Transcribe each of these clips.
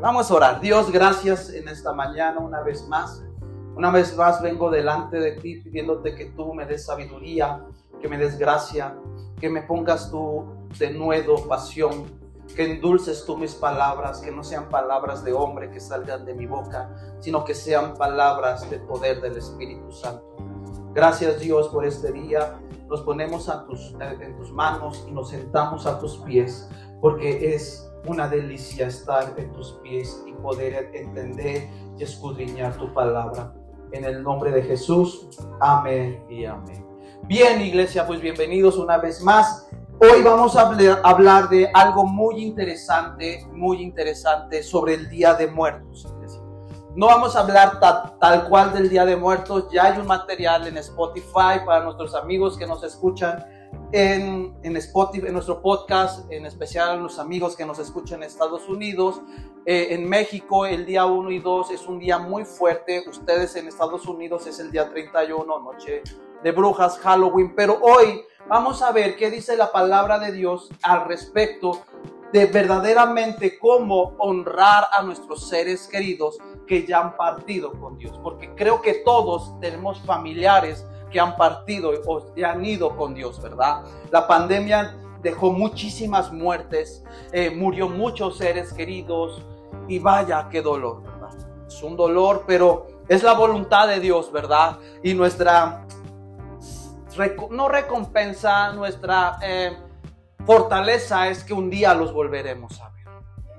Vamos a orar. Dios, gracias en esta mañana una vez más. Una vez más vengo delante de ti pidiéndote que tú me des sabiduría, que me des gracia, que me pongas tú de nuevo pasión, que endulces tú mis palabras, que no sean palabras de hombre que salgan de mi boca, sino que sean palabras de poder del Espíritu Santo. Gracias Dios por este día. Nos ponemos a en tus manos y nos sentamos a tus pies, porque es una delicia estar en tus pies y poder entender y escudriñar tu palabra. En el nombre de Jesús, amén y amén. Bien, iglesia, pues bienvenidos una vez más. Hoy vamos a hablar de algo muy interesante, muy interesante sobre el Día de Muertos. No vamos a hablar tal cual del Día de Muertos, ya hay un material en Spotify para nuestros amigos que nos escuchan en, en, Spotify, en nuestro podcast, en especial los amigos que nos escuchan en Estados Unidos. Eh, en México el día 1 y 2 es un día muy fuerte. Ustedes en Estados Unidos es el día 31, noche de brujas, Halloween. Pero hoy vamos a ver qué dice la palabra de Dios al respecto de verdaderamente cómo honrar a nuestros seres queridos que ya han partido con Dios. Porque creo que todos tenemos familiares que han partido o han ido con Dios, ¿verdad? La pandemia dejó muchísimas muertes, eh, murió muchos seres queridos y vaya, qué dolor, ¿verdad? Es un dolor, pero es la voluntad de Dios, ¿verdad? Y nuestra, no recompensa, nuestra eh, fortaleza es que un día los volveremos a ver.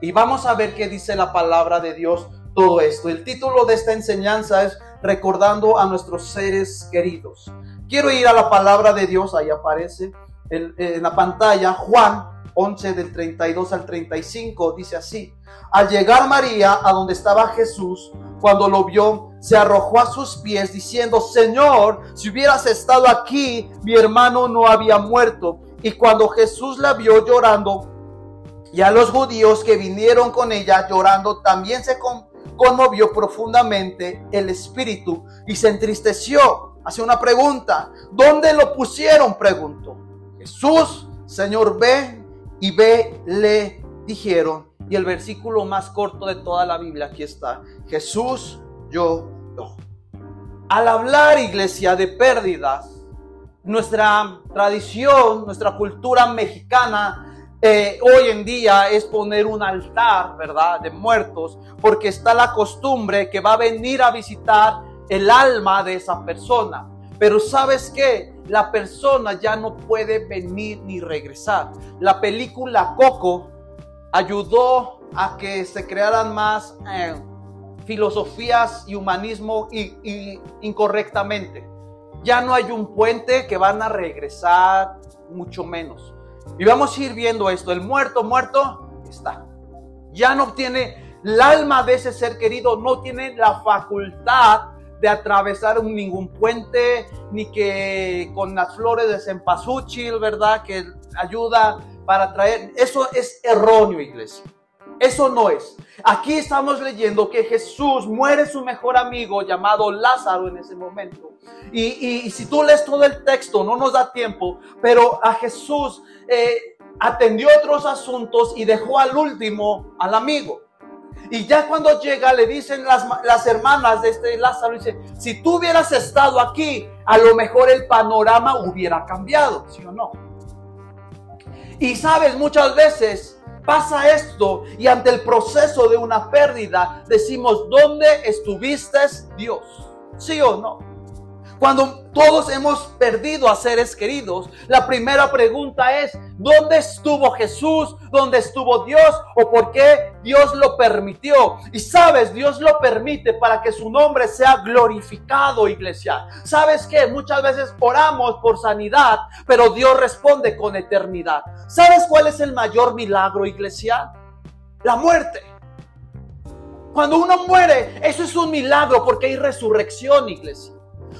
Y vamos a ver qué dice la palabra de Dios todo esto. El título de esta enseñanza es recordando a nuestros seres queridos. Quiero ir a la palabra de Dios, ahí aparece en, la pantalla, Juan 11 del 32 al 35, dice así, al llegar María a donde estaba Jesús, cuando lo vio, se arrojó a sus pies diciendo, Señor, si hubieras estado aquí, mi hermano no había muerto. Y cuando Jesús la vio llorando, y a los judíos que vinieron con ella llorando, también se, conmovió profundamente el espíritu y se entristeció. Hace una pregunta. ¿Dónde lo pusieron? Preguntó. Jesús, Señor, ve y ve, le dijeron. Y el versículo más corto de toda la Biblia, aquí está. Jesús yo no. Al hablar, iglesia, de pérdidas, nuestra tradición, nuestra cultura mexicana eh, hoy en día es poner un altar, ¿verdad? De muertos, porque está la costumbre que va a venir a visitar el alma de esa persona. Pero sabes qué? La persona ya no puede venir ni regresar. La película Coco ayudó a que se crearan más eh, filosofías y humanismo y incorrectamente. Ya no hay un puente que van a regresar, mucho menos. Y vamos a ir viendo esto. El muerto, muerto, está. Ya no tiene, el alma de ese ser querido no tiene la facultad de atravesar ningún puente, ni que con las flores de cempasúchil, ¿verdad? Que ayuda para traer. Eso es erróneo, iglesia. Eso no es. Aquí estamos leyendo que Jesús muere su mejor amigo llamado Lázaro en ese momento. Y, si tú lees todo el texto, no nos da tiempo, pero a Jesús eh, atendió otros asuntos y dejó al último al amigo. Y ya cuando llega le dicen las, las hermanas de este Lázaro, dice, si tú hubieras estado aquí, a lo mejor el panorama hubiera cambiado, ¿sí o no? Y sabes, muchas veces pasa esto y ante el proceso de una pérdida decimos, ¿dónde estuviste Dios? ¿Sí o no? Cuando todos hemos perdido a seres queridos, la primera pregunta es, ¿dónde estuvo Jesús? ¿Dónde estuvo Dios? ¿O por qué Dios lo permitió? Y sabes, Dios lo permite para que su nombre sea glorificado, iglesia. ¿Sabes qué? Muchas veces oramos por sanidad, pero Dios responde con eternidad. ¿Sabes cuál es el mayor milagro, iglesia? La muerte. Cuando uno muere, eso es un milagro porque hay resurrección, iglesia.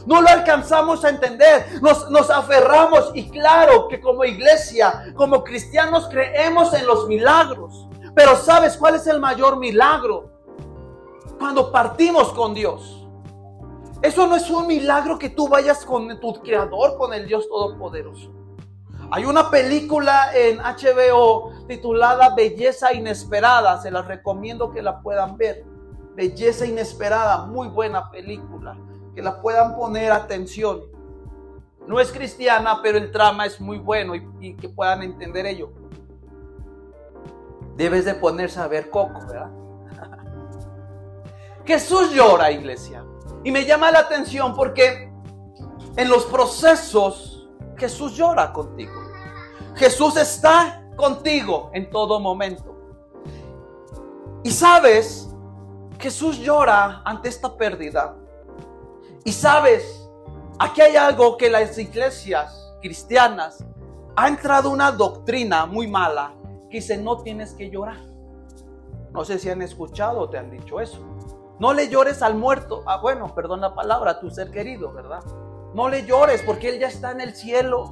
No lo alcanzamos a entender. Nos, nos aferramos y claro que como iglesia, como cristianos creemos en los milagros. Pero ¿sabes cuál es el mayor milagro? Cuando partimos con Dios. Eso no es un milagro que tú vayas con tu creador, con el Dios Todopoderoso. Hay una película en HBO titulada Belleza Inesperada. Se las recomiendo que la puedan ver. Belleza Inesperada, muy buena película. Que la puedan poner atención. No es cristiana, pero el trama es muy bueno y, que puedan entender ello. Debes de ponerse a ver Coco, ¿verdad? Jesús llora, iglesia. Y me llama la atención porque en los procesos Jesús llora contigo. Jesús está contigo en todo momento. Y sabes, Jesús llora ante esta pérdida. Y sabes, aquí hay algo que las iglesias cristianas ha entrado una doctrina muy mala que dice no tienes que llorar. No sé si han escuchado o te han dicho eso. No le llores al muerto. Ah, bueno, perdón la palabra, a tu ser querido, ¿verdad? No le llores porque él ya está en el cielo.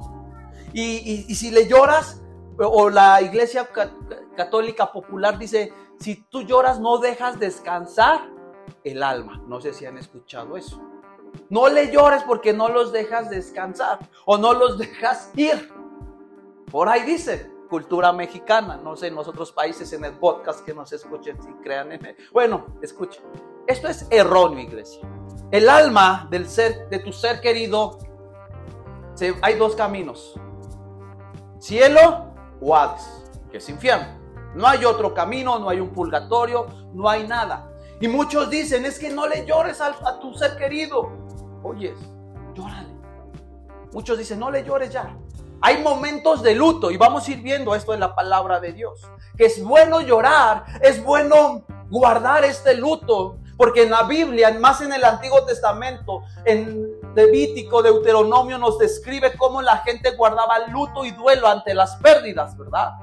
Y, si le lloras, o la iglesia católica popular dice, si tú lloras no dejas descansar el alma. No sé si han escuchado eso. No le llores porque no los dejas descansar o no los dejas ir. Por ahí dice cultura mexicana. No sé en otros países en el podcast que nos escuchen si crean en él. Bueno, escuchen. Esto es erróneo, iglesia. El alma del ser, de tu ser querido, hay dos caminos cielo o Hades, que es infierno. No hay otro camino, no hay un purgatorio, no hay nada. Y muchos dicen, es que no le llores a tu ser querido. Oyes, llórale. Muchos dicen, no le llores ya. Hay momentos de luto y vamos a ir viendo esto en la palabra de Dios. Que es bueno llorar, es bueno guardar este luto, porque en la Biblia, más en el Antiguo Testamento, en Levítico, Deuteronomio nos describe cómo la gente guardaba luto y duelo ante las pérdidas, ¿verdad?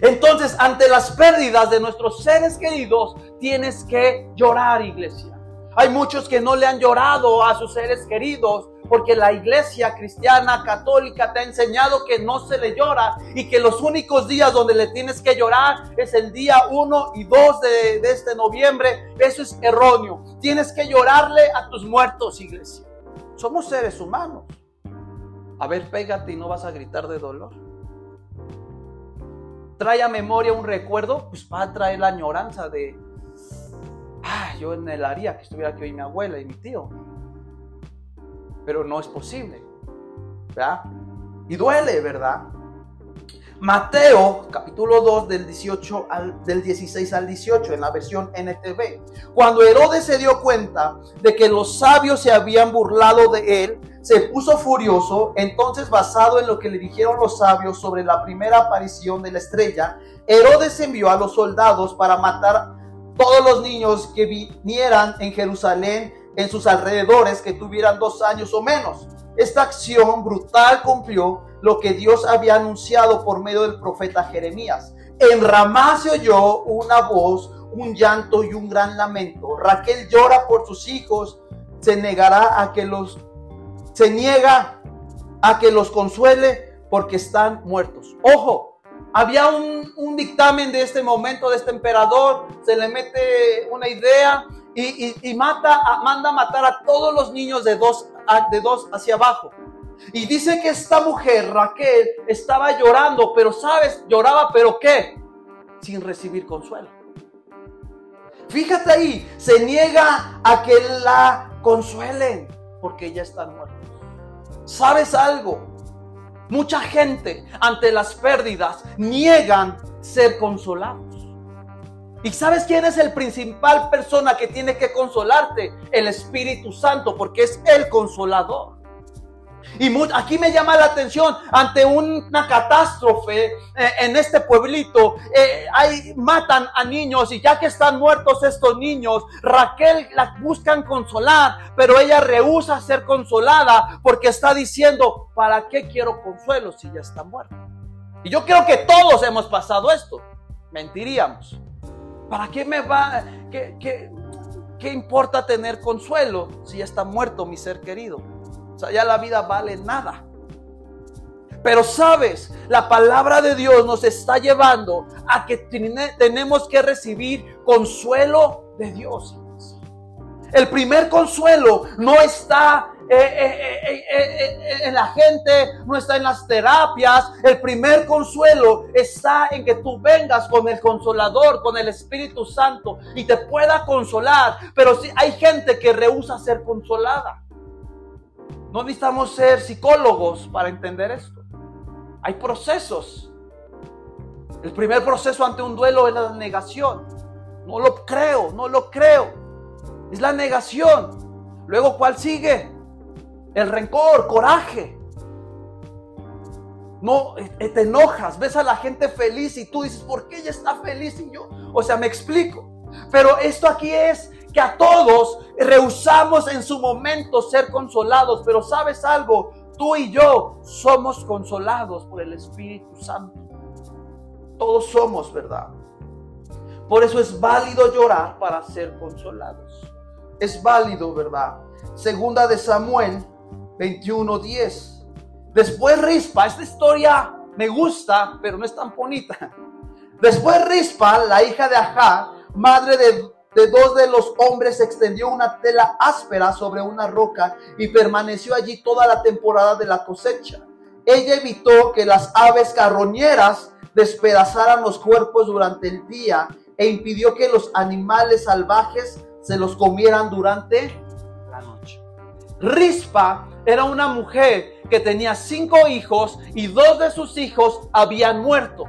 Entonces, ante las pérdidas de nuestros seres queridos, tienes que llorar, iglesia. Hay muchos que no le han llorado a sus seres queridos porque la iglesia cristiana católica te ha enseñado que no se le llora y que los únicos días donde le tienes que llorar es el día 1 y 2 de, este noviembre. Eso es erróneo. Tienes que llorarle a tus muertos, iglesia. Somos seres humanos. A ver, pégate y no vas a gritar de dolor. Trae a memoria un recuerdo, pues va a traer la añoranza de, ah, yo en el área que estuviera aquí hoy mi abuela y mi tío pero no es posible. ¿Verdad? Y duele, ¿verdad? Mateo capítulo 2 del 18 al del 16 al 18 en la versión NTV. Cuando Herodes se dio cuenta de que los sabios se habían burlado de él, se puso furioso, entonces basado en lo que le dijeron los sabios sobre la primera aparición de la estrella, Herodes envió a los soldados para matar todos los niños que vinieran en Jerusalén en sus alrededores que tuvieran dos años o menos. Esta acción brutal cumplió lo que Dios había anunciado por medio del profeta Jeremías. En Ramá se oyó una voz, un llanto y un gran lamento. Raquel llora por sus hijos, se negará a que los se niega a que los consuele porque están muertos. Ojo, había un, un dictamen de este momento de este emperador, se le mete una idea y, mata, manda a matar a todos los niños de dos, de dos hacia abajo. Y dice que esta mujer, Raquel, estaba llorando, pero sabes, lloraba, pero ¿qué? Sin recibir consuelo. Fíjate ahí, se niega a que la consuelen, porque ya están muertos. ¿Sabes algo? Mucha gente ante las pérdidas niegan ser consolados. ¿Y sabes quién es el principal persona que tiene que consolarte? El Espíritu Santo, porque es el consolador. Y aquí me llama la atención, ante una catástrofe eh, en este pueblito, eh, matan a niños y ya que están muertos estos niños, Raquel la buscan consolar, pero ella rehúsa ser consolada porque está diciendo, ¿para qué quiero consuelo si ya está muerto? Y yo creo que todos hemos pasado esto, mentiríamos. ¿Para qué me va? ¿Qué, qué, importa tener consuelo si ya está muerto mi ser querido? O sea, ya la vida vale nada. Pero sabes, la palabra de Dios nos está llevando a que tenemos que recibir consuelo de Dios. El primer consuelo no está eh, eh, eh, en la gente, no está en las terapias. El primer consuelo está en que tú vengas con el consolador, con el Espíritu Santo y te pueda consolar. Pero si hay gente que rehúsa ser consolada. No necesitamos ser psicólogos para entender esto. Hay procesos. El primer proceso ante un duelo es la negación. No lo creo, no lo creo. Es la negación. Luego, ¿cuál sigue? El rencor, coraje. No, eh, te enojas, ves a la gente feliz y tú dices, ¿por qué ella está feliz y yo? O sea, me explico. Pero esto aquí es que a todos rehusamos en su momento ser consolados, pero sabes algo, tú y yo somos consolados por el Espíritu Santo. Todos somos, ¿verdad? Por eso es válido llorar para ser consolados. Es válido, ¿verdad? Segunda de Samuel 21:10. Después Rispa, esta historia me gusta, pero no es tan bonita. Después Rispa, la hija de Ajá, madre de, de dos de los hombres, extendió una tela áspera sobre una roca y permaneció allí toda la temporada de la cosecha. Ella evitó que las aves carroñeras despedazaran los cuerpos durante el día e impidió que los animales salvajes se los comieran durante la noche. Rispa era una mujer que tenía cinco hijos y dos de sus hijos habían muerto.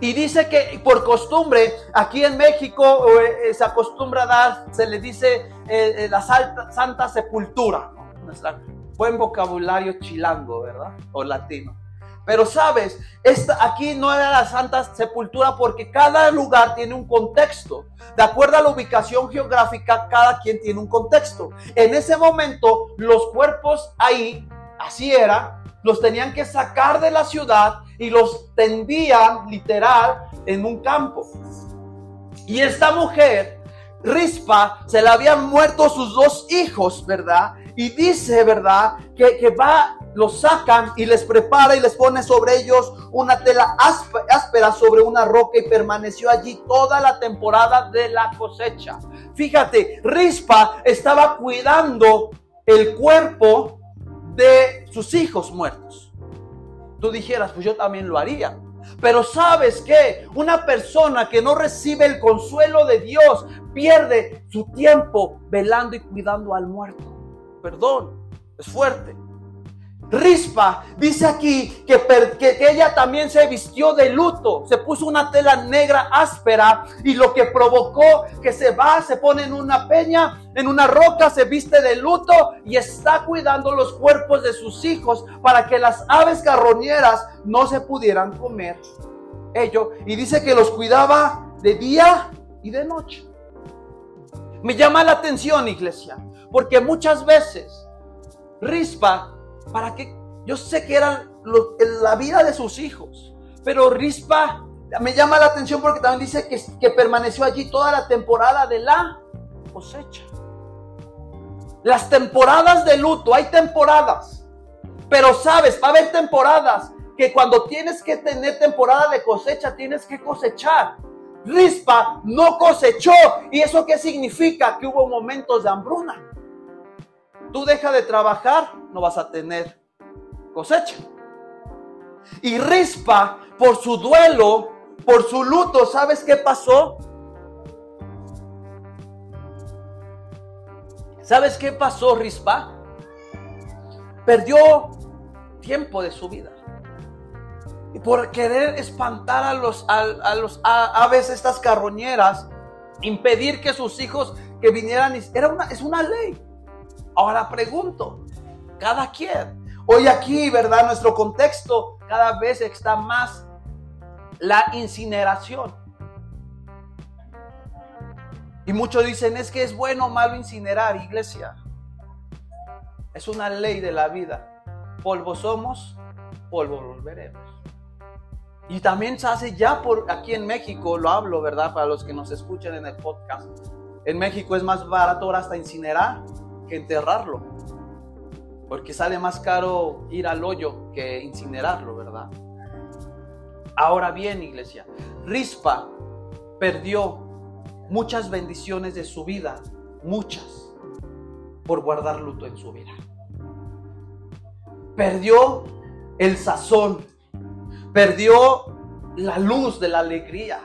Y dice que por costumbre, aquí en México eh, se acostumbra a dar, se le dice eh, eh, la santa sepultura. buen vocabulario chilango, ¿verdad? O latino. Pero sabes, esta, aquí no era la Santa Sepultura porque cada lugar tiene un contexto. De acuerdo a la ubicación geográfica, cada quien tiene un contexto. En ese momento, los cuerpos ahí, así era, los tenían que sacar de la ciudad y los tendían literal en un campo. Y esta mujer, Rispa, se le habían muerto sus dos hijos, ¿verdad? Y dice, ¿verdad? Que, que va los sacan y les prepara y les pone sobre ellos una tela áspera sobre una roca y permaneció allí toda la temporada de la cosecha. Fíjate, Rispa estaba cuidando el cuerpo de sus hijos muertos. Tú dijeras, pues yo también lo haría. Pero sabes que una persona que no recibe el consuelo de Dios pierde su tiempo velando y cuidando al muerto. Perdón, es fuerte. Rispa dice aquí que, que, ella también se vistió de luto, se puso una tela negra áspera y lo que provocó que se va, se pone en una peña, en una roca, se viste de luto y está cuidando los cuerpos de sus hijos para que las aves carroñeras no se pudieran comer ello. Y dice que los cuidaba de día y de noche. Me llama la atención, iglesia, porque muchas veces Rispa para que yo sé que era la vida de sus hijos, pero Rispa me llama la atención porque también dice que, que permaneció allí toda la temporada de la cosecha. Las temporadas de luto, hay temporadas, pero sabes, va a haber temporadas que cuando tienes que tener temporada de cosecha, tienes que cosechar. Rispa no cosechó. ¿Y eso qué significa? Que hubo momentos de hambruna. Tú deja de trabajar, no vas a tener cosecha. Y Rispa, por su duelo, por su luto, ¿sabes qué pasó? ¿Sabes qué pasó, Rispa? Perdió tiempo de su vida. Y por querer espantar a los, a, los aves, estas carroñeras, impedir que sus hijos que vinieran, era una, es una ley. Ahora pregunto, cada quien. Hoy aquí, ¿verdad? Nuestro contexto cada vez está más la incineración. Y muchos dicen, es que es bueno o malo incinerar, iglesia. Es una ley de la vida. Polvo somos, polvo volveremos. Y también se hace ya por aquí en México, lo hablo, ¿verdad? Para los que nos escuchan en el podcast. En México es más barato ahora hasta incinerar enterrarlo. Porque sale más caro ir al hoyo que incinerarlo, ¿verdad? Ahora bien, iglesia, Rispa perdió muchas bendiciones de su vida, muchas, por guardar luto en su vida. Perdió el sazón, perdió la luz de la alegría.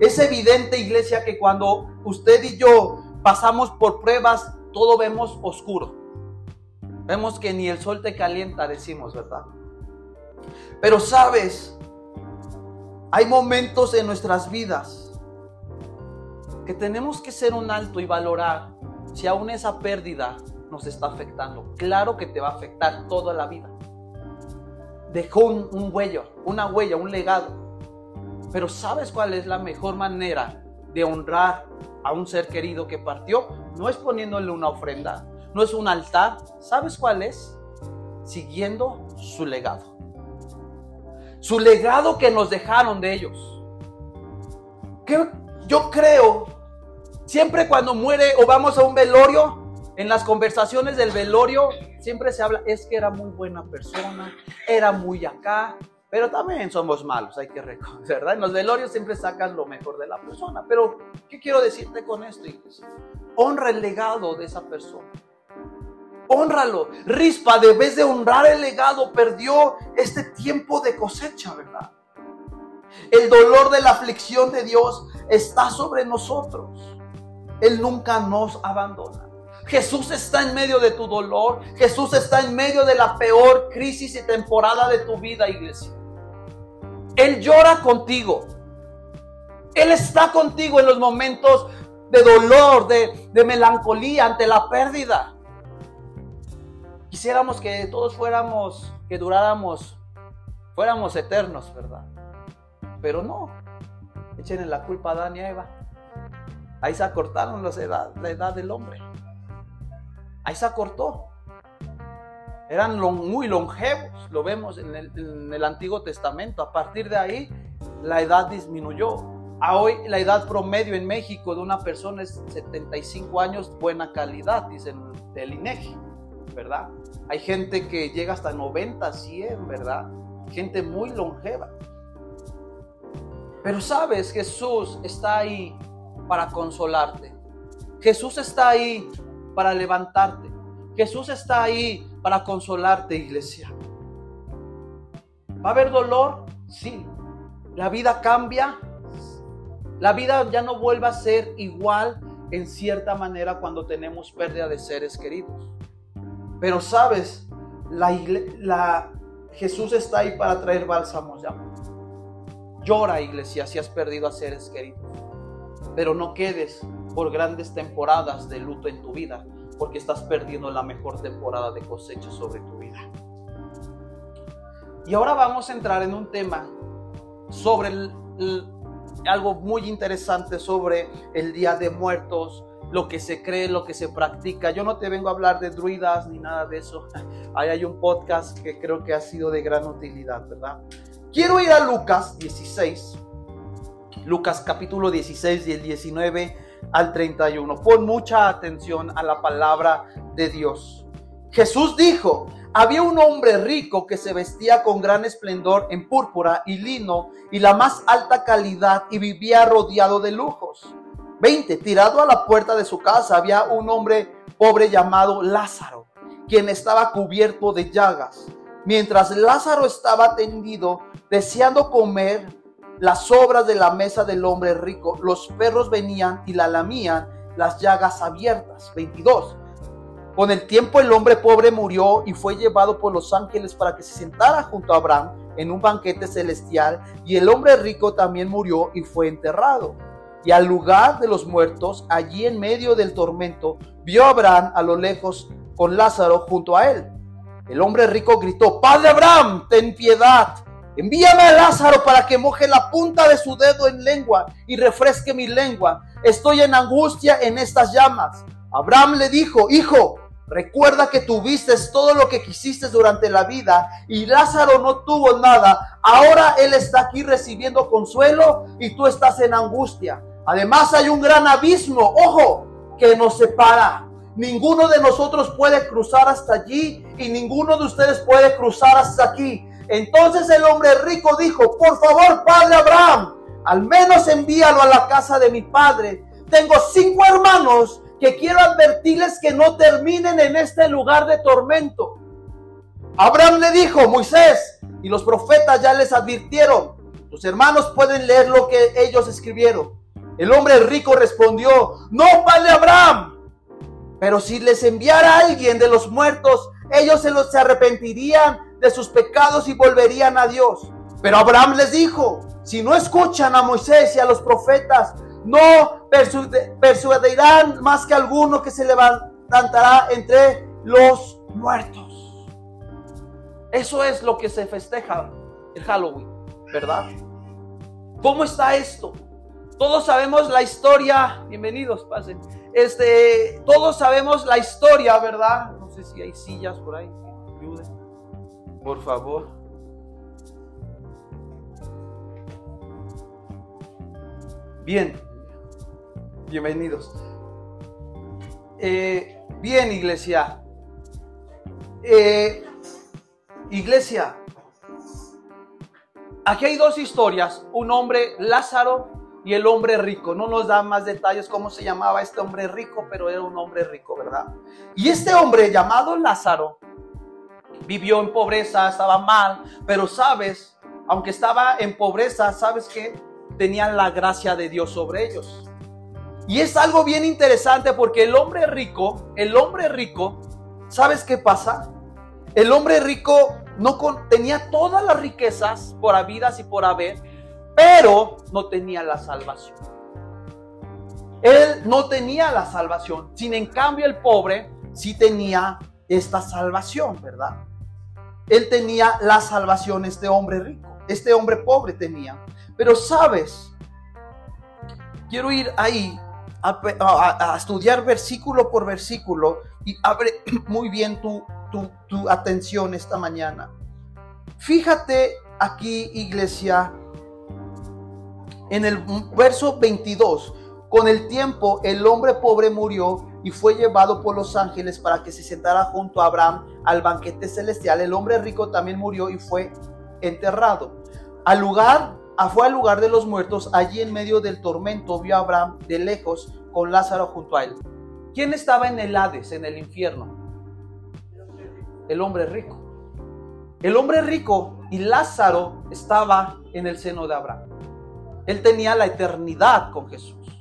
Es evidente, iglesia, que cuando usted y yo pasamos por pruebas, todo vemos oscuro. Vemos que ni el sol te calienta, decimos, ¿verdad? Pero sabes, hay momentos en nuestras vidas que tenemos que ser un alto y valorar si aún esa pérdida nos está afectando. Claro que te va a afectar toda la vida. Dejó un, un huello, una huella, un legado. Pero ¿sabes cuál es la mejor manera de honrar a un ser querido que partió? No es poniéndole una ofrenda, no es un altar. ¿Sabes cuál es? Siguiendo su legado. Su legado que nos dejaron de ellos. Que yo creo, siempre cuando muere o vamos a un velorio, en las conversaciones del velorio, siempre se habla, es que era muy buena persona, era muy acá, pero también somos malos, hay que reconocer, ¿verdad? En los velorios siempre sacan lo mejor de la persona. Pero, ¿qué quiero decirte con esto, Honra el legado de esa persona honralo. Rispa, de vez de honrar el legado, perdió este tiempo de cosecha, ¿verdad? El dolor de la aflicción de Dios está sobre nosotros. Él nunca nos abandona. Jesús está en medio de tu dolor. Jesús está en medio de la peor crisis y temporada de tu vida, iglesia. Él llora contigo. Él está contigo en los momentos de dolor, de, de melancolía ante la pérdida. Quisiéramos que todos fuéramos, que duráramos, fuéramos eternos, ¿verdad? Pero no. Echen la culpa a Adán y a Eva. Ahí se acortaron las edad, la edad del hombre. Ahí se acortó. Eran muy longevos, lo vemos en el, Antiguo Testamento. A partir de ahí, la edad disminuyó. A hoy la edad promedio en México de una persona es 75 años, buena calidad, dicen del INEGI. ¿verdad? Hay gente que llega hasta 90, 100, ¿verdad? Gente muy longeva. Pero sabes, Jesús está ahí para consolarte. Jesús está ahí para levantarte. Jesús está ahí para consolarte, iglesia. ¿Va a haber dolor? Sí. ¿La vida cambia? La vida ya no vuelve a ser igual en cierta manera cuando tenemos pérdida de seres queridos. Pero sabes, la, Jesús está ahí para traer bálsamos ya. Llora, iglesia, si has perdido a seres queridos. Pero no quedes por grandes temporadas de luto en tu vida, porque estás perdiendo la mejor temporada de cosecha sobre tu vida. Y ahora vamos a entrar en un tema sobre algo muy interesante sobre el Día de Muertos, lo que se cree, lo que se practica. Yo no te vengo a hablar de druidas ni nada de eso. Ahí hay un podcast que creo que ha sido de gran utilidad, ¿verdad? Quiero ir a Lucas 16. Lucas capítulo 16 y el 19 al 31. Pon mucha atención a la palabra de Dios. Jesús dijo, había un hombre rico que se vestía con gran esplendor en púrpura y lino y la más alta calidad y vivía rodeado de lujos. 20. Tirado a la puerta de su casa había un hombre pobre llamado Lázaro, quien estaba cubierto de llagas. Mientras Lázaro estaba tendido, deseando comer las sobras de la mesa del hombre rico, los perros venían y la lamían las llagas abiertas. 22. Con el tiempo el hombre pobre murió y fue llevado por los ángeles para que se sentara junto a Abraham en un banquete celestial, y el hombre rico también murió y fue enterrado. Y al lugar de los muertos, allí en medio del tormento, vio Abraham a lo lejos con Lázaro junto a él. El hombre rico gritó, Padre Abraham, ten piedad. Envíame a Lázaro para que moje la punta de su dedo en lengua y refresque mi lengua. Estoy en angustia en estas llamas. Abraham le dijo, Hijo, recuerda que tuviste todo lo que quisiste durante la vida y Lázaro no tuvo nada. Ahora él está aquí recibiendo consuelo y tú estás en angustia. Además hay un gran abismo, ojo, que nos separa. Ninguno de nosotros puede cruzar hasta allí y ninguno de ustedes puede cruzar hasta aquí. Entonces el hombre rico dijo, por favor, padre Abraham, al menos envíalo a la casa de mi padre. Tengo cinco hermanos que quiero advertirles que no terminen en este lugar de tormento. Abraham le dijo, Moisés y los profetas ya les advirtieron, tus hermanos pueden leer lo que ellos escribieron. El hombre rico respondió, no vale Abraham, pero si les enviara a alguien de los muertos, ellos se, los, se arrepentirían de sus pecados y volverían a Dios. Pero Abraham les dijo, si no escuchan a Moisés y a los profetas, no persuadirán más que alguno que se levantará entre los muertos. Eso es lo que se festeja el Halloween, ¿verdad? ¿Cómo está esto? Todos sabemos la historia. Bienvenidos, pasen. Este, todos sabemos la historia, ¿verdad? No sé si hay sillas por ahí Por favor. Bien, bienvenidos. Eh, bien, iglesia. Eh, Iglesia, aquí hay dos historias, un hombre Lázaro y el hombre rico. No nos da más detalles cómo se llamaba este hombre rico, pero era un hombre rico, ¿verdad? Y este hombre llamado Lázaro vivió en pobreza, estaba mal, pero sabes, aunque estaba en pobreza, sabes que tenían la gracia de Dios sobre ellos. Y es algo bien interesante porque el hombre rico, el hombre rico, ¿sabes qué pasa? El hombre rico no tenía todas las riquezas por habidas y por haber, pero no tenía la salvación. Él no tenía la salvación, sin en cambio el pobre sí tenía esta salvación, ¿verdad? Él tenía la salvación, este hombre rico, este hombre pobre tenía. Pero sabes, quiero ir ahí a, a estudiar versículo por versículo y abre muy bien tu, tu, atención esta mañana. Fíjate aquí, iglesia, en el verso 22. Con el tiempo el hombre pobre murió y fue llevado por los ángeles para que se sentara junto a Abraham al banquete celestial. El hombre rico también murió y fue enterrado. Al lugar, fue al lugar de los muertos, allí en medio del tormento vio a Abraham de lejos con Lázaro junto a él. ¿Quién estaba en el Hades, en el infierno? el hombre rico. El hombre rico y Lázaro estaba en el seno de Abraham. Él tenía la eternidad con Jesús.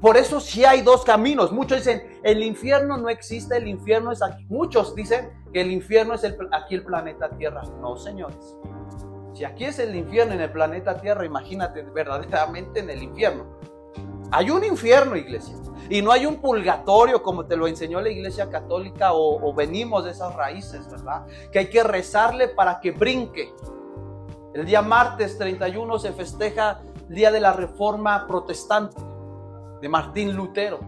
Por eso sí hay dos caminos. Muchos dicen, el infierno no existe, el infierno es aquí. Muchos dicen que el infierno es aquí el planeta Tierra. No, señores. Si aquí es el infierno en el planeta Tierra, imagínate verdaderamente en el infierno. Hay un infierno, iglesia. Y no hay un purgatorio como te lo enseñó la iglesia católica o, venimos de esas raíces, ¿verdad? Que hay que rezarle para que brinque. El día martes 31 se festeja el día de la reforma protestante de Martín Lutero.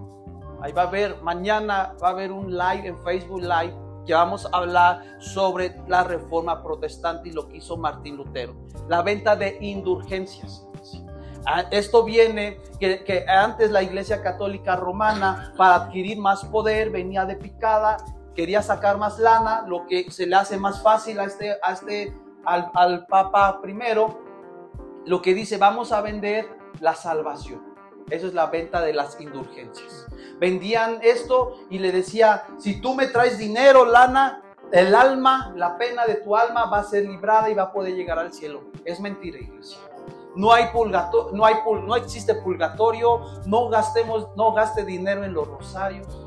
Ahí va a haber, mañana va a haber un live en Facebook Live que vamos a hablar sobre la reforma protestante y lo que hizo Martín Lutero. La venta de indulgencias. Ah, esto viene que, antes la Iglesia Católica Romana, para adquirir más poder, venía de picada, quería sacar más lana, lo que se le hace más fácil a este, a este al, al Papa primero, lo que dice, vamos a vender la salvación. Eso es la venta de las indulgencias. Vendían esto y le decía, si tú me traes dinero, lana, el alma, la pena de tu alma va a ser librada y va a poder llegar al cielo. Es mentira, iglesia. No hay purgatorio, no hay no existe purgatorio, no gastemos, no gaste dinero en los rosarios,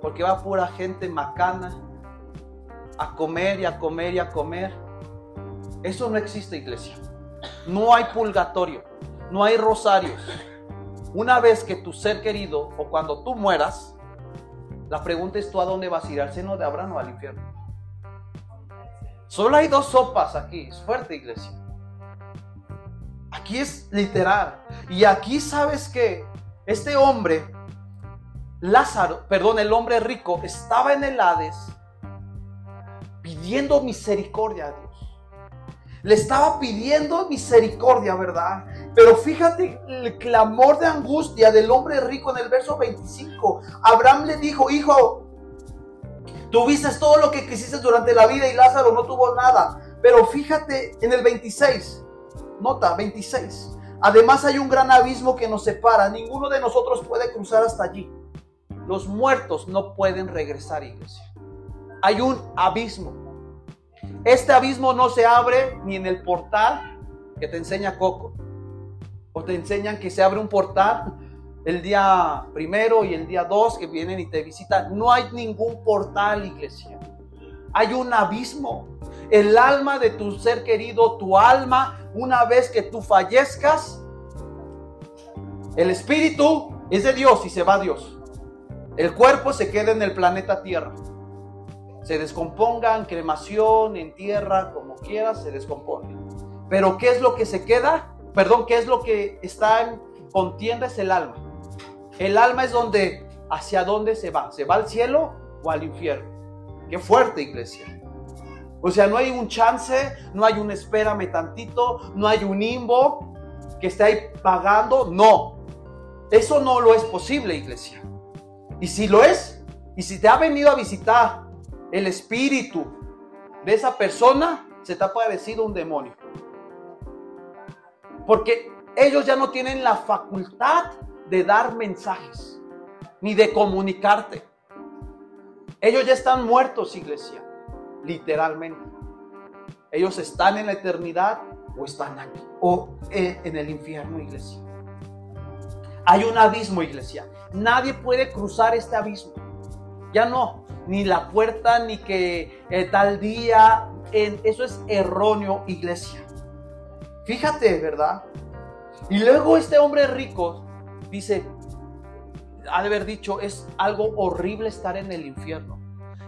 porque va pura gente macana a comer y a comer y a comer. Eso no existe, iglesia. No hay purgatorio, no hay rosarios. Una vez que tu ser querido o cuando tú mueras, la pregunta es tú a dónde vas a ir, al seno de Abraham o al infierno. Solo hay dos sopas aquí, es fuerte iglesia. Aquí es literal. Y aquí sabes que este hombre, Lázaro, perdón, el hombre rico, estaba en el Hades pidiendo misericordia a Dios. Le estaba pidiendo misericordia, ¿verdad? Pero fíjate el clamor de angustia del hombre rico en el verso 25. Abraham le dijo, hijo, tuviste todo lo que quisiste durante la vida y Lázaro no tuvo nada. Pero fíjate en el 26. Nota 26. Además hay un gran abismo que nos separa. Ninguno de nosotros puede cruzar hasta allí. los muertos no pueden regresar, iglesia. Hay un abismo. Este abismo no se abre ni en el portal que te enseña Coco. O te enseñan que se abre un portal el día primero y el día dos que vienen y te visitan. No hay ningún portal, iglesia. Hay un abismo. El alma de tu ser querido, tu alma, una vez que tú fallezcas, el espíritu es de Dios y se va a Dios. El cuerpo se queda en el planeta Tierra. Se descomponga en cremación, en tierra, como quieras, se descompone. Pero ¿qué es lo que se queda? Perdón, ¿qué es lo que está en contienda? Es el alma. El alma es donde, hacia dónde se va. ¿Se va al cielo o al infierno? Qué fuerte, iglesia. O sea, no hay un chance, no hay un espérame tantito, no hay un imbo que esté ahí pagando. No, eso no lo es posible, iglesia. Y si lo es, y si te ha venido a visitar el espíritu de esa persona, se te ha parecido un demonio. Porque ellos ya no tienen la facultad de dar mensajes, ni de comunicarte. Ellos ya están muertos, iglesia, literalmente. Ellos están en la eternidad o están aquí, o en el infierno, iglesia. Hay un abismo, iglesia. Nadie puede cruzar este abismo. Ya no, ni la puerta, ni que eh, tal día. Eso es erróneo, iglesia. Fíjate, ¿verdad? Y luego este hombre rico dice, ha de haber dicho, es algo horrible estar en el infierno.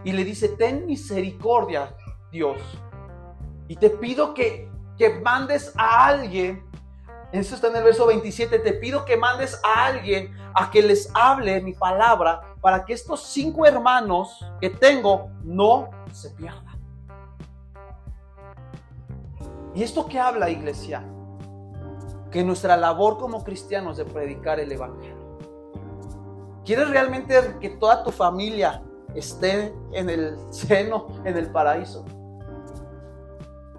Y le dice, ten misericordia, Dios. Y te pido que, que mandes a alguien eso está en el verso 27. Te pido que mandes a alguien a que les hable mi palabra para que estos cinco hermanos que tengo no se pierdan. ¿Y esto qué habla, iglesia? Que nuestra labor como cristianos de predicar el Evangelio. ¿Quieres realmente que toda tu familia esté en el seno, en el paraíso?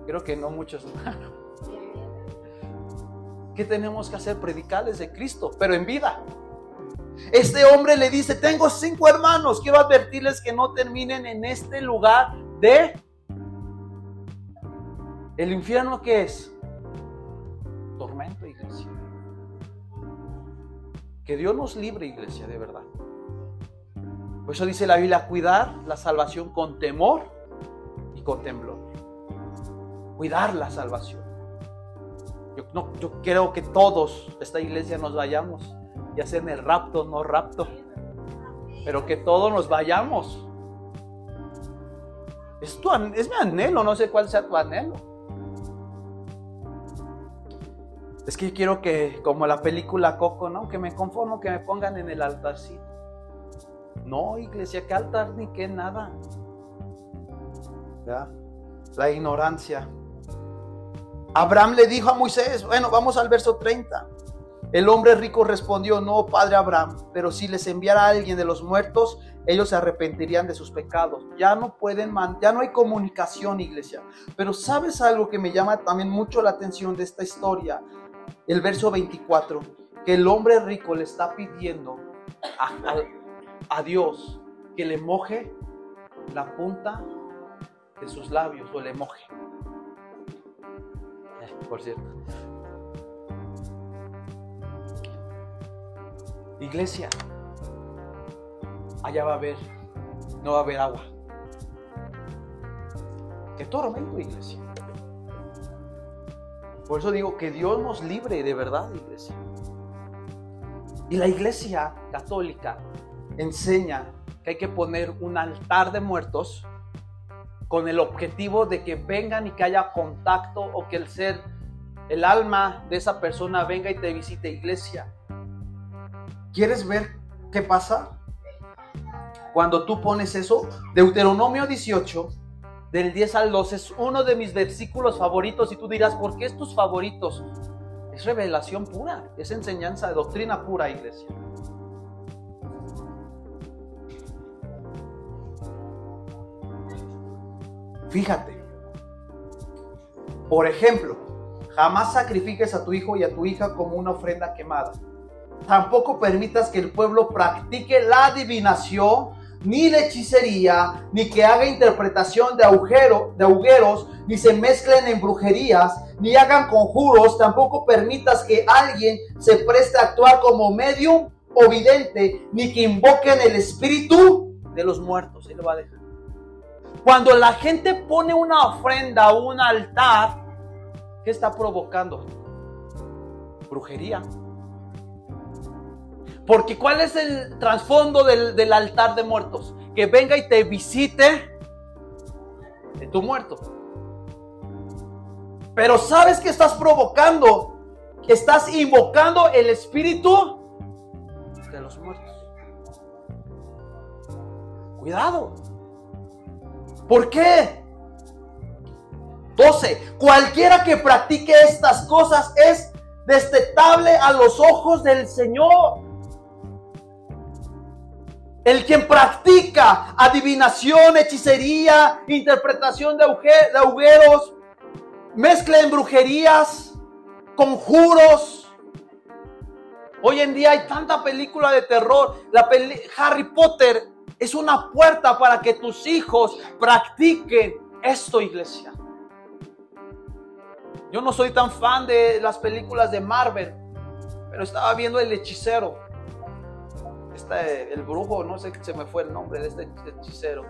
Creo que no muchos. ¿Qué tenemos que hacer? Predicarles de Cristo, pero en vida. Este hombre le dice, tengo cinco hermanos, quiero advertirles que no terminen en este lugar de... ¿El infierno qué es? Tormento, iglesia. Que Dios nos libre, iglesia, de verdad. Por eso dice la Biblia, cuidar la salvación con temor y con temblor. Cuidar la salvación. Yo, no, yo creo que todos, esta iglesia, nos vayamos, ya sea en el rapto, no rapto, pero que todos nos vayamos. Es, tu, es mi anhelo, no sé cuál sea tu anhelo. Es que quiero que, como la película Coco, ¿no? Que me conformo que me pongan en el altarcito. No, iglesia, ¿qué altar ni qué nada? ¿Ya? La ignorancia. Abraham le dijo a Moisés, bueno, vamos al verso 30. El hombre rico respondió, no, padre Abraham, pero si les enviara a alguien de los muertos, ellos se arrepentirían de sus pecados. Ya no pueden, ya no hay comunicación, iglesia. Pero ¿sabes algo que me llama también mucho la atención de esta historia? El verso 24, que el hombre rico le está pidiendo a, a Dios que le moje la punta de sus labios o le moje por cierto. Iglesia, allá va a haber, no va a haber agua. Qué tormento, iglesia. Por eso digo que Dios nos libre de verdad, iglesia. Y la iglesia católica enseña que hay que poner un altar de muertos con el objetivo de que vengan y que haya contacto o que el ser, el alma de esa persona venga y te visite iglesia. ¿Quieres ver qué pasa? Cuando tú pones eso, Deuteronomio 18, del 10 al 12, es uno de mis versículos favoritos y tú dirás, ¿por qué es tus favoritos? Es revelación pura, es enseñanza de doctrina pura, iglesia. Fíjate. Por ejemplo, jamás sacrifiques a tu hijo y a tu hija como una ofrenda quemada. tampoco permitas que el pueblo practique la adivinación, ni la hechicería, ni que haga interpretación de, agujero, de agujeros, ni se mezclen en brujerías, ni hagan conjuros. Tampoco permitas que alguien se preste a actuar como medium o vidente, ni que invoquen el espíritu de los muertos. Ahí lo va a dejar. Cuando la gente pone una ofrenda a un altar, ¿qué está provocando? Brujería. Porque ¿cuál es el trasfondo del, altar de muertos? Que venga y te visite de tu muerto. Pero ¿sabes qué estás provocando? Estás invocando el espíritu de los muertos. Cuidado. ¿Por qué? 12. Cualquiera que practique estas cosas es destetable a los ojos del Señor. El quien practica adivinación, hechicería, interpretación de, agujeros, mezcla en brujerías, conjuros. Hoy en día hay tanta película de terror. La Harry Potter es una puerta para que tus hijos practiquen esto, iglesia. Yo no soy tan fan de las películas de Marvel, pero estaba viendo El Hechicero. El brujo, no sé, se me fue el nombre de este hechicero.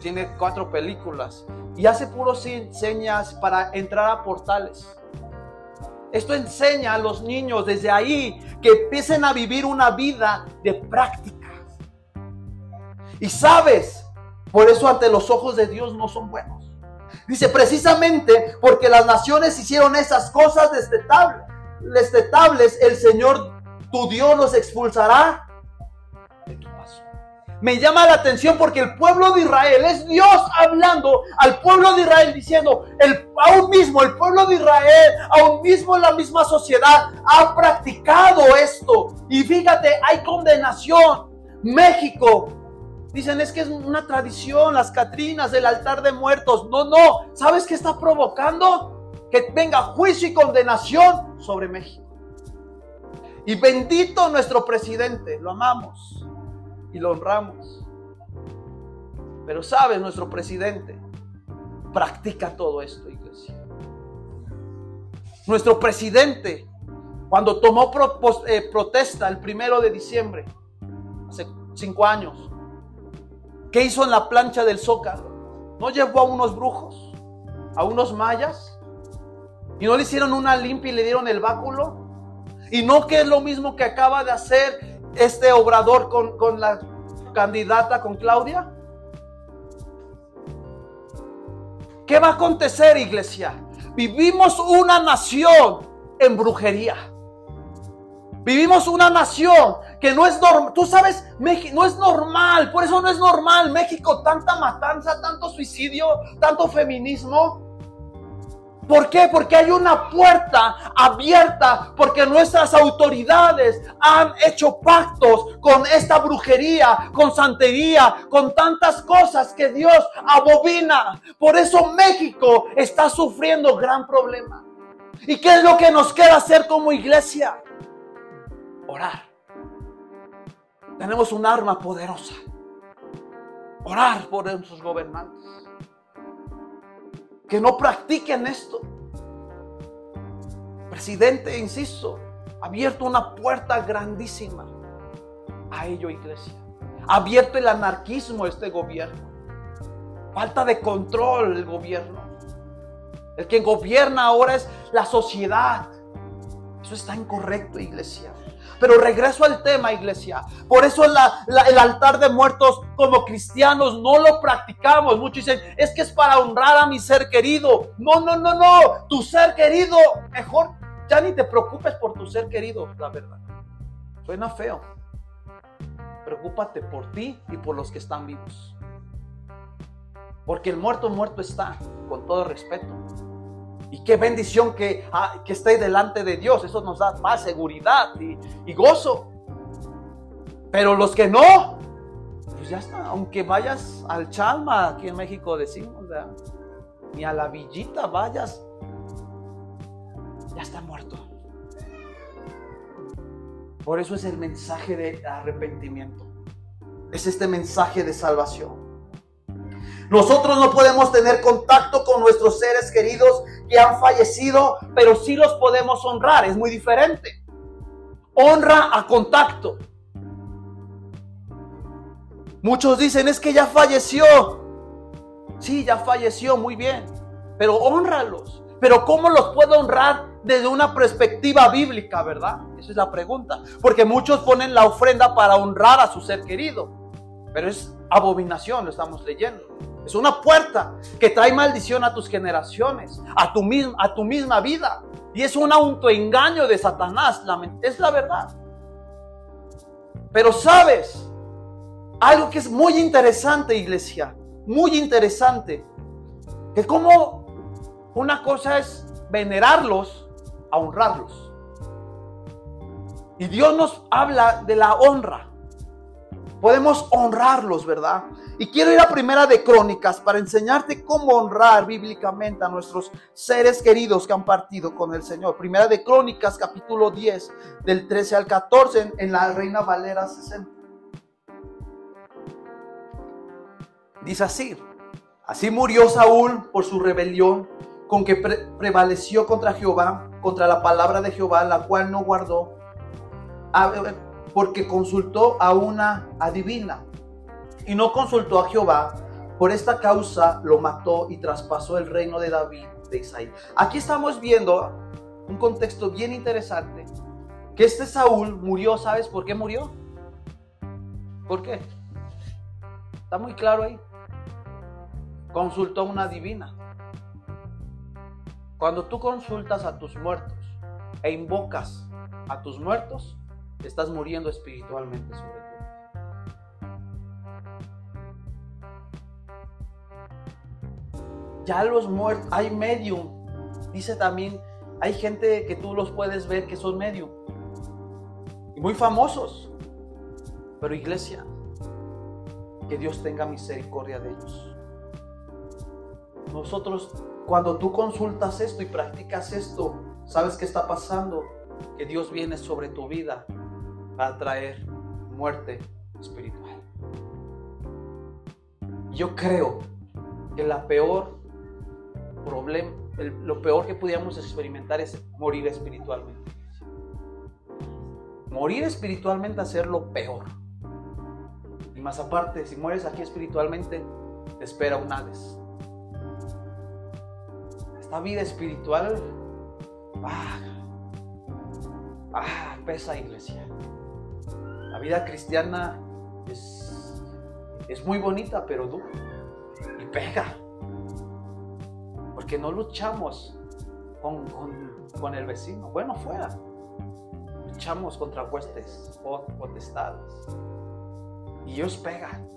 Tiene cuatro películas y hace puros señas para entrar a portales. Esto enseña a los niños desde ahí que empiecen a vivir una vida de práctica. Y sabes, por eso ante los ojos de Dios no son buenos. Dice, precisamente porque las naciones hicieron esas cosas destetables, destetables el Señor tu Dios los expulsará. Me llama la atención porque el pueblo de Israel es Dios hablando al pueblo de Israel diciendo, el, aún mismo el pueblo de Israel, aún mismo la misma sociedad ha practicado esto. Y fíjate, hay condenación. México Dicen, es que es una tradición, las Catrinas, del altar de muertos. No, no. ¿Sabes qué está provocando? Que venga juicio y condenación sobre México. Y bendito nuestro presidente, lo amamos y lo honramos. Pero sabes, nuestro presidente practica todo esto. Nuestro presidente, cuando tomó eh, protesta el primero de diciembre, hace cinco años, ¿Qué hizo en la plancha del zócalo? ¿No llevó a unos brujos? ¿A unos mayas? ¿Y no le hicieron una limpia y le dieron el báculo? ¿Y no que es lo mismo que acaba de hacer este obrador con, con la candidata, con Claudia? ¿Qué va a acontecer, iglesia? Vivimos una nación en brujería. Vivimos una nación que no es normal. Tú sabes, no es normal. Por eso no es normal. México, tanta matanza, tanto suicidio, tanto feminismo. ¿Por qué? Porque hay una puerta abierta, porque nuestras autoridades han hecho pactos con esta brujería, con santería, con tantas cosas que Dios abobina. Por eso México está sufriendo gran problema. ¿Y qué es lo que nos queda hacer como iglesia? Orar tenemos un arma poderosa. Orar por nuestros gobernantes. Que no practiquen esto. Presidente, insisto, ha abierto una puerta grandísima a ello, iglesia. Ha abierto el anarquismo este gobierno. Falta de control el gobierno. El que gobierna ahora es la sociedad. Eso está incorrecto, iglesia. Pero regreso al tema, iglesia. Por eso el altar de muertos como cristianos no lo practicamos. Muchos dicen, es que es para honrar a mi ser querido. No, no, no, no. Tu ser querido, mejor ya ni te preocupes por tu ser querido, la verdad. Suena feo. Preocúpate por ti y por los que están vivos. Porque el muerto muerto está, con todo respeto. Y qué bendición que, ah, que esté delante de Dios. Eso nos da más seguridad y, gozo. Pero los que no, pues ya está. Aunque vayas al Chalma, aquí en México decimos, ni a la villita vayas, ya está muerto. Por eso es el mensaje de arrepentimiento. Es este mensaje de salvación. Nosotros no podemos tener contacto con nuestros seres queridos que han fallecido, pero sí los podemos honrar. Es muy diferente. Honra a contacto. Muchos dicen, es que ya falleció. Sí, ya falleció, muy bien. Pero honralos. Pero ¿cómo los puedo honrar desde una perspectiva bíblica, verdad? Esa es la pregunta. Porque muchos ponen la ofrenda para honrar a su ser querido. Pero es abominación, lo estamos leyendo. Es una puerta que trae maldición a tus generaciones, a tu, misma, vida. Y es un autoengaño de Satanás. Es la verdad. Pero sabes, algo que es muy interesante, iglesia, muy interesante, que como una cosa es venerarlos a honrarlos. Y Dios nos habla de la honra. Podemos honrarlos, ¿verdad? Y quiero ir a Primera de Crónicas para enseñarte cómo honrar bíblicamente a nuestros seres queridos que han partido con el Señor. Primera de Crónicas, capítulo 10, del 13 al 14, en la Reina Valera 60. Dice así, así murió Saúl por su rebelión con que prevaleció contra Jehová, contra la palabra de Jehová, la cual no guardó, porque consultó a una adivina y no consultó a Jehová. Por esta causa lo mató y traspasó el reino de David de Isaí. Aquí estamos viendo un contexto bien interesante. Que este Saúl murió, ¿sabes por qué murió? ¿Por qué? Está muy claro ahí consultó a una divina. Cuando tú consultas a tus muertos e invocas a tus muertos, estás muriendo espiritualmente sobre todo. Ya los muertos, hay medium. Dice también, hay gente que tú los puedes ver que son medium. Y muy famosos. Pero iglesia, que Dios tenga misericordia de ellos. Nosotros, cuando tú consultas esto y practicas esto, ¿sabes qué está pasando? Que Dios viene sobre tu vida para traer muerte espiritual. Yo creo que la peor lo peor que pudiéramos experimentar es morir espiritualmente. Morir espiritualmente es ser lo peor. Y más aparte, si mueres aquí espiritualmente, te espera un Hades esta vida espiritual, ah, ah, pesa iglesia. La vida cristiana es, es muy bonita, pero dura y pega. Porque no luchamos con, con el vecino, bueno, fuera. Luchamos contra huestes, potestades. Y ellos pegan.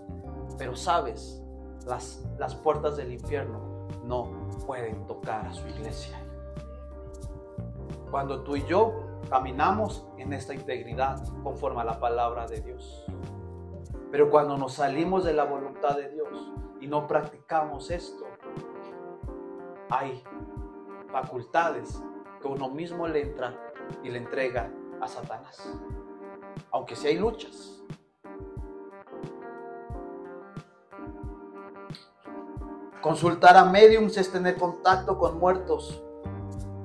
Pero sabes, las, las puertas del infierno no pueden tocar a su iglesia. Cuando tú y yo caminamos en esta integridad conforme a la palabra de Dios. Pero cuando nos salimos de la voluntad de Dios y no practicamos esto, hay facultades que uno mismo le entra y le entrega a Satanás. Aunque si hay luchas, Consultar a mediums es tener contacto con muertos.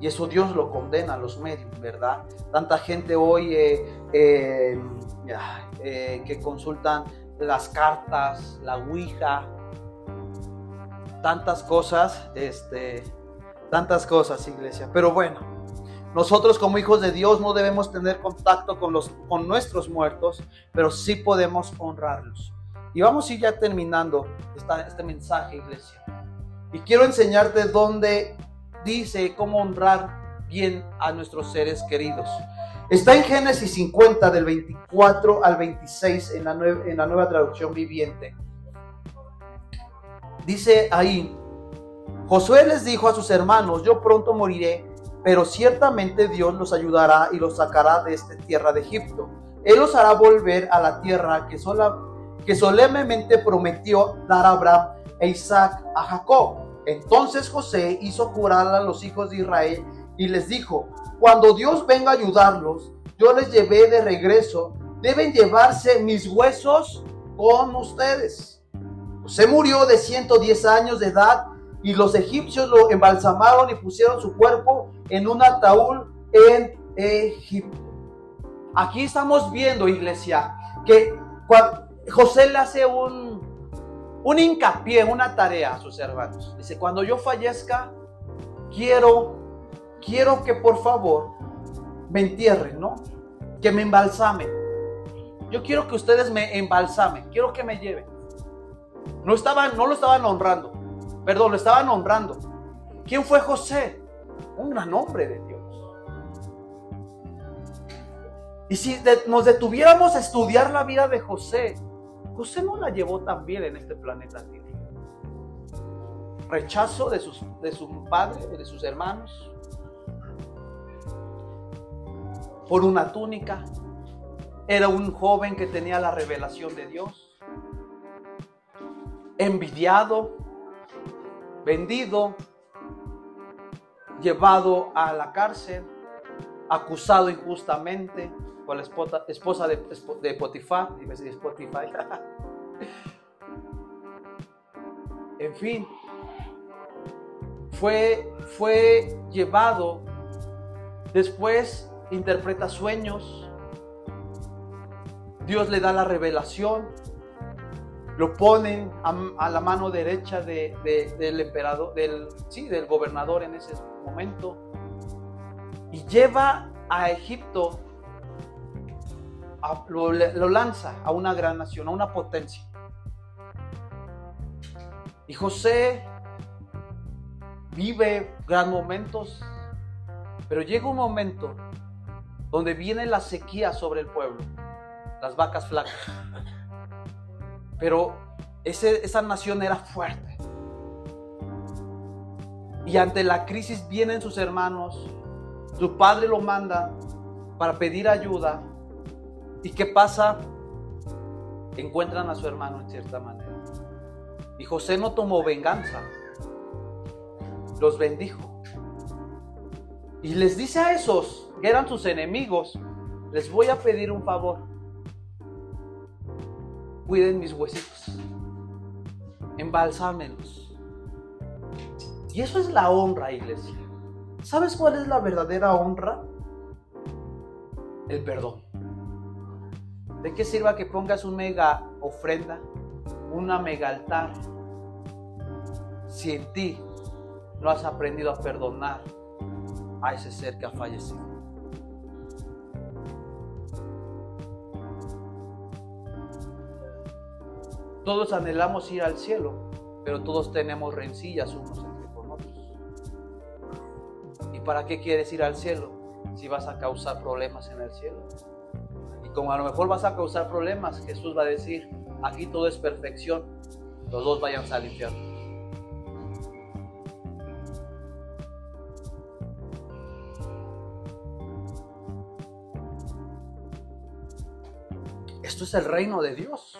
Y eso Dios lo condena a los mediums, ¿verdad? Tanta gente hoy eh, eh, eh, que consultan las cartas, la Ouija, tantas cosas, este, tantas cosas, iglesia. Pero bueno, nosotros como hijos de Dios no debemos tener contacto con, los, con nuestros muertos, pero sí podemos honrarlos. Y vamos a ir ya terminando este mensaje, iglesia. Y quiero enseñarte dónde dice cómo honrar bien a nuestros seres queridos. Está en Génesis 50 del 24 al 26 en la, en la nueva traducción viviente. Dice ahí, Josué les dijo a sus hermanos, yo pronto moriré, pero ciertamente Dios los ayudará y los sacará de esta tierra de Egipto. Él los hará volver a la tierra que sola que solemnemente prometió dar a Abraham e Isaac a Jacob. Entonces José hizo jurar a los hijos de Israel y les dijo, cuando Dios venga a ayudarlos, yo les llevé de regreso, deben llevarse mis huesos con ustedes. José murió de 110 años de edad y los egipcios lo embalsamaron y pusieron su cuerpo en un ataúd en Egipto. Aquí estamos viendo, iglesia, que José le hace un, un hincapié, una tarea a sus hermanos. Dice, cuando yo fallezca, quiero, quiero que por favor me entierren, ¿no? Que me embalsamen. Yo quiero que ustedes me embalsamen, quiero que me lleven. No, estaban, no lo estaban honrando, perdón, lo estaban honrando. ¿Quién fue José? Un gran hombre de Dios. Y si nos detuviéramos a estudiar la vida de José, José no la llevó tan bien en este planeta. Rechazo de, sus, de su padre, de sus hermanos, por una túnica. Era un joven que tenía la revelación de Dios. Envidiado, vendido, llevado a la cárcel, acusado injustamente con la esposa, de, de Potifar, Spotify. en fin, fue, fue llevado, después interpreta sueños, Dios le da la revelación, lo ponen a, la mano derecha del emperador, del, sí, del gobernador en ese momento, y lleva a Egipto lo, lanza a una gran nación, a una potencia. Y José vive gran momentos, pero llega un momento donde viene la sequía sobre el pueblo, las vacas flacas. Pero esa nación era fuerte. Y ante la crisis vienen sus hermanos, su padre lo manda para pedir ayuda ¿Y qué pasa? Encuentran a su hermano en cierta manera. Y José no tomó venganza, los bendijo. Y les dice a esos que eran sus enemigos, les voy a pedir un favor. Cuiden mis huesitos. Embalsámenos. Y eso es la honra, iglesia. ¿Sabes cuál es la verdadera honra? El perdón. ¿De qué sirva que pongas un mega ofrenda, una mega altar, si en ti no has aprendido a perdonar a ese ser que ha fallecido? Todos anhelamos ir al cielo, pero todos tenemos rencillas unos entre con otros. ¿Y para qué quieres ir al cielo si vas a causar problemas en el cielo? como a lo mejor vas a causar problemas, Jesús va a decir, aquí todo es perfección, los dos vayan al infierno. Esto es el reino de Dios.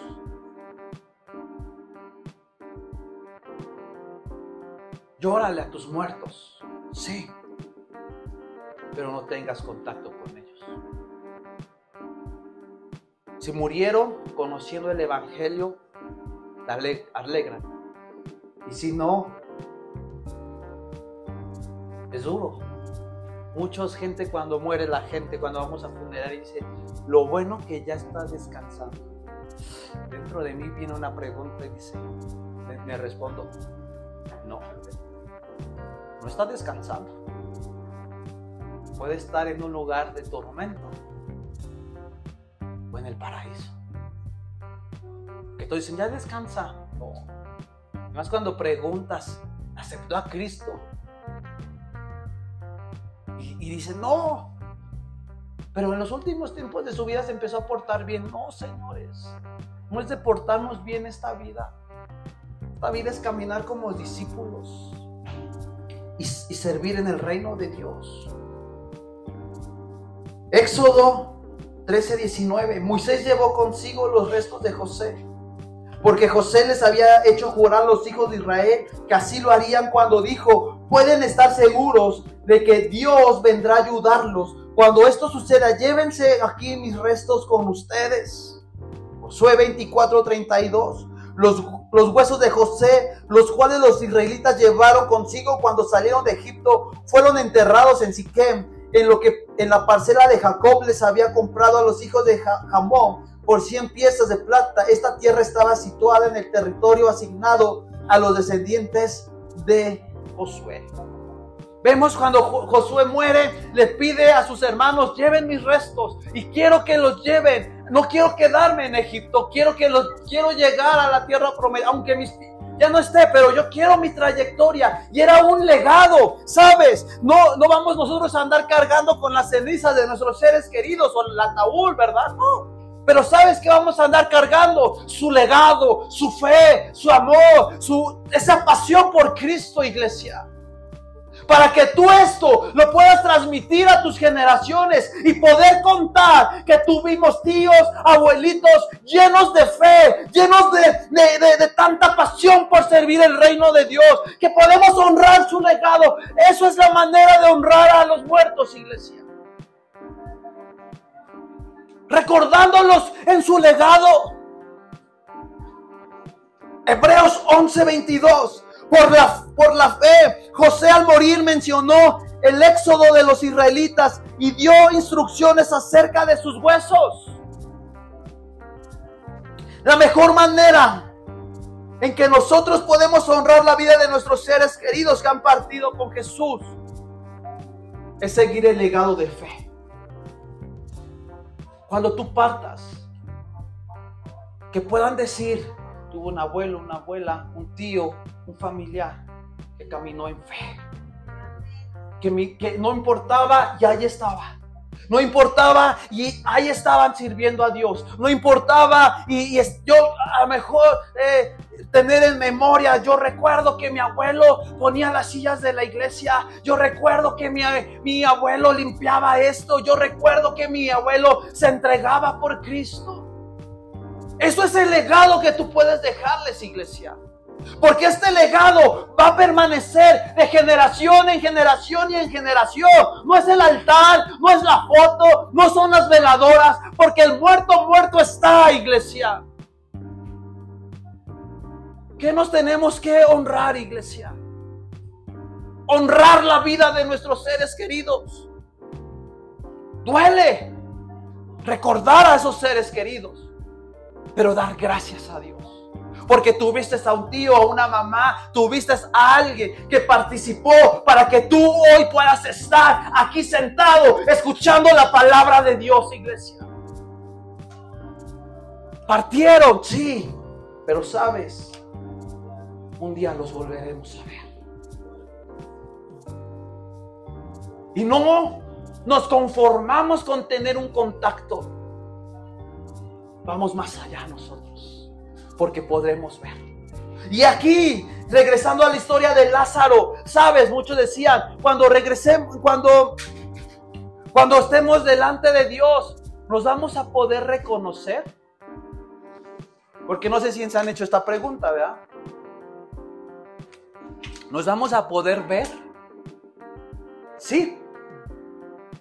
Llórale a tus muertos, sí, pero no tengas contacto con ellos. Si murieron conociendo el Evangelio, alegran. Y si no, es duro. Mucha gente cuando muere la gente, cuando vamos a funerar, dice, lo bueno que ya está descansando. Dentro de mí viene una pregunta y dice, me respondo, no, está descansando. Puede estar en un lugar de tormento en el paraíso. Que todos dicen, ya descansa. No. Más cuando preguntas, ¿aceptó a Cristo? Y, y dicen, no. Pero en los últimos tiempos de su vida se empezó a portar bien. No, señores. No es de portarnos bien esta vida. Esta vida es caminar como discípulos y, servir en el reino de Dios. Éxodo 13:19, Moisés llevó consigo los restos de José, porque José les había hecho jurar a los hijos de Israel que así lo harían cuando dijo, pueden estar seguros de que Dios vendrá a ayudarlos cuando esto suceda, llévense aquí mis restos con ustedes. Josué 24, 32. Los, los, huesos de José, los cuales los israelitas llevaron consigo cuando salieron de Egipto, fueron enterrados en Siquem, en lo que en la parcela de Jacob les había comprado a los hijos de Jamón por 100 piezas de plata. Esta tierra estaba situada en el territorio asignado a los descendientes de Josué. Vemos cuando Josué muere, le pide a sus hermanos, lleven mis restos y quiero que los lleven. No quiero quedarme en Egipto, quiero que los quiero llegar a la tierra prometida, aunque ya no esté, pero yo quiero mi trayectoria. Y era un legado, ¿sabes? No, no vamos nosotros a andar cargando con las cenizas de nuestros seres queridos o el ataúd, ¿verdad? No. Pero sabes que vamos a andar cargando su legado, su fe, su amor, su, esa pasión por Cristo, iglesia para que tú esto lo puedas transmitir a tus generaciones y poder contar que tuvimos tíos, abuelitos llenos de fe, llenos de, de, tanta pasión por servir el reino de Dios, que podemos honrar su legado. Eso es la manera de honrar a los muertos, iglesia. Recordándolos en su legado. Hebreos 11:22 por la, por la fe. José al morir mencionó el éxodo de los israelitas y dio instrucciones acerca de sus huesos. La mejor manera en que nosotros podemos honrar la vida de nuestros seres queridos que han partido con Jesús es seguir el legado de fe. Cuando tú partas, que puedan decir, tuvo un abuelo, una abuela, un tío, un familiar que caminó en fe. Que, que no importaba y ahí estaba. No importaba y ahí estaban sirviendo a Dios. No importaba y, yo a lo mejor eh, tener en memoria. Yo recuerdo que mi abuelo ponía las sillas de la iglesia. Yo recuerdo que mi, mi abuelo limpiaba esto. Yo recuerdo que mi abuelo se entregaba por Cristo. Eso es el legado que tú puedes dejarles, iglesia. Porque este legado va a permanecer de generación en generación y en generación. No es el altar, no es la foto, no son las veladoras, porque el muerto muerto está, iglesia. ¿Qué nos tenemos que honrar, iglesia? Honrar la vida de nuestros seres queridos. Duele recordar a esos seres queridos pero dar gracias a Dios. Porque tuviste a un tío, a una mamá, tuviste a alguien que participó para que tú hoy puedas estar aquí sentado escuchando la palabra de Dios, iglesia. Partieron, sí, pero sabes, un día los volveremos a ver. Y no nos conformamos con tener un contacto vamos más allá nosotros, porque podremos ver. Y aquí, regresando a la historia de Lázaro, sabes, muchos decían, cuando regresemos, cuando, cuando estemos delante de Dios, nos vamos a poder reconocer. Porque no sé si se han hecho esta pregunta, ¿verdad? ¿Nos vamos a poder ver? Sí.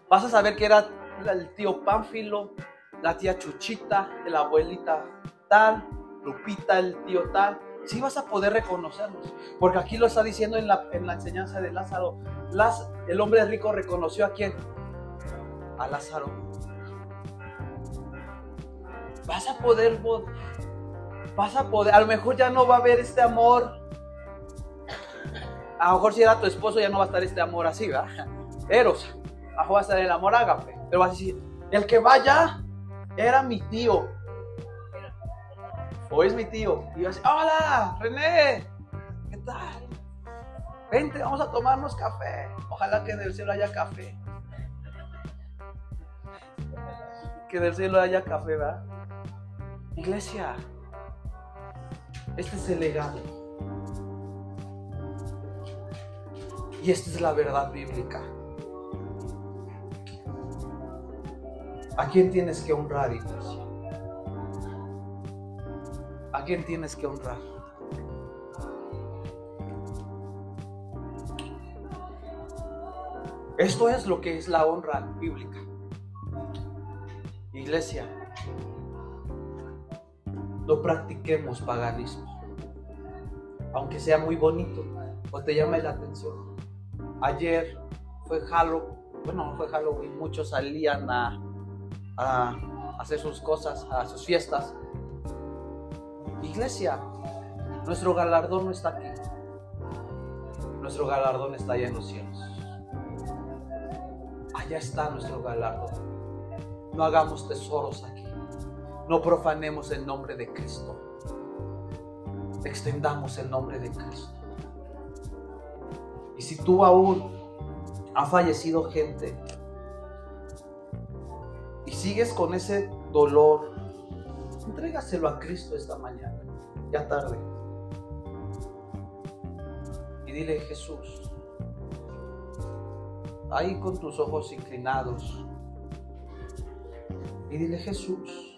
Vas a saber que era el tío Pánfilo, la tía Chuchita, la abuelita tal, Lupita, el tío tal, sí vas a poder reconocerlos. Porque aquí lo está diciendo en la, en la enseñanza de Lázaro. Las, el hombre rico reconoció a quién? A Lázaro. Vas a poder, vas a poder, a lo mejor ya no va a haber este amor. A lo mejor si era tu esposo ya no va a estar este amor así, ¿verdad? Eros. A va a estar el amor ágape. Pero vas a decir, el que vaya, era mi tío. O es mi tío. Y yo así, hola, René, ¿qué tal? Vente, vamos a tomarnos café. Ojalá que en el cielo haya café. Que en el cielo haya café, ¿verdad? Iglesia, este es el legado. Y esta es la verdad bíblica. ¿A quién tienes que honrar, iglesia? ¿A quién tienes que honrar? Esto es lo que es la honra bíblica. Iglesia, no practiquemos paganismo, aunque sea muy bonito o te llame la atención. Ayer fue Halloween, bueno, no fue Halloween, muchos salían a, a hacer sus cosas, a sus fiestas. Iglesia, nuestro galardón no está aquí. Nuestro galardón está allá en los cielos. Allá está nuestro galardón. No hagamos tesoros aquí. No profanemos el nombre de Cristo. Extendamos el nombre de Cristo. Y si tú aún ha fallecido gente y sigues con ese dolor, entrégaselo a Cristo esta mañana, ya tarde. Y dile, Jesús, ahí con tus ojos inclinados, y dile, Jesús,